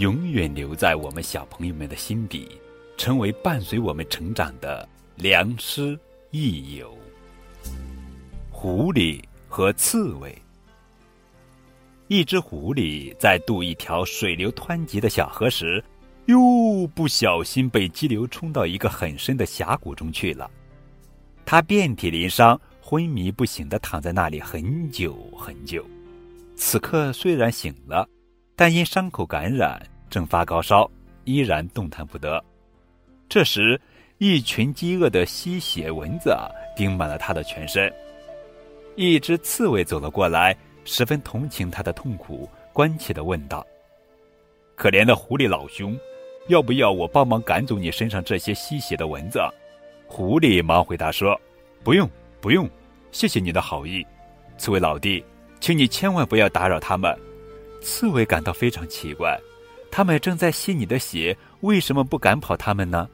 永远留在我们小朋友们的心底，成为伴随我们成长的良师益友。狐狸和刺猬。一只狐狸在渡一条水流湍急的小河时，又不小心被激流冲到一个很深的峡谷中去了。它遍体鳞伤、昏迷不醒的躺在那里很久很久。此刻虽然醒了。但因伤口感染，正发高烧，依然动弹不得。这时，一群饥饿的吸血蚊子叮满了他的全身。一只刺猬走了过来，十分同情他的痛苦，关切地问道：“可怜的狐狸老兄，要不要我帮忙赶走你身上这些吸血的蚊子？”狐狸忙回答说：“不用，不用，谢谢你的好意。刺猬老弟，请你千万不要打扰他们。”刺猬感到非常奇怪，他们正在吸你的血，为什么不赶跑他们呢？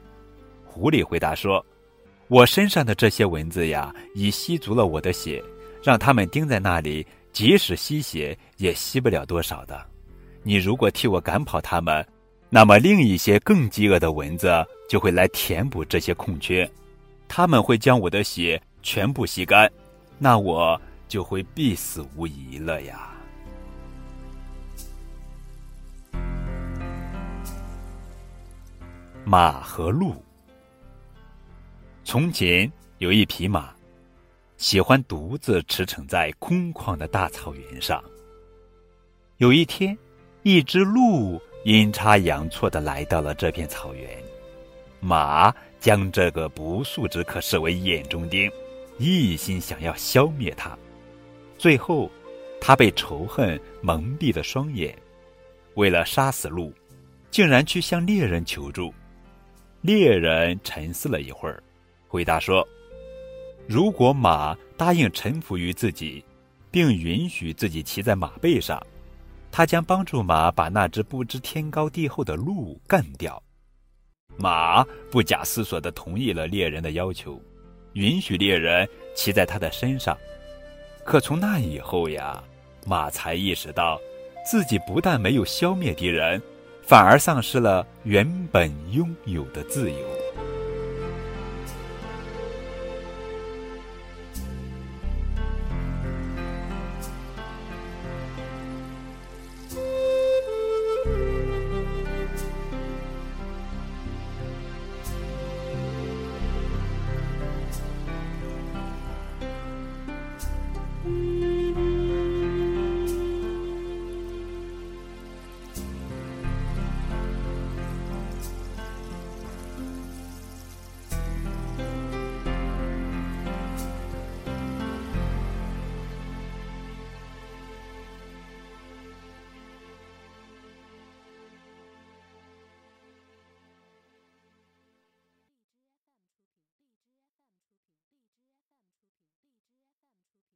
狐狸回答说：“我身上的这些蚊子呀，已吸足了我的血，让他们盯在那里，即使吸血也吸不了多少的。你如果替我赶跑他们，那么另一些更饥饿的蚊子就会来填补这些空缺，他们会将我的血全部吸干，那我就会必死无疑了呀。”马和鹿。从前有一匹马，喜欢独自驰骋在空旷的大草原上。有一天，一只鹿阴差阳错的来到了这片草原，马将这个不速之客视为眼中钉，一心想要消灭它。最后，他被仇恨蒙蔽了双眼，为了杀死鹿，竟然去向猎人求助。猎人沉思了一会儿，回答说：“如果马答应臣服于自己，并允许自己骑在马背上，他将帮助马把那只不知天高地厚的鹿干掉。”马不假思索地同意了猎人的要求，允许猎人骑在他的身上。可从那以后呀，马才意识到，自己不但没有消灭敌人。反而丧失了原本拥有的自由。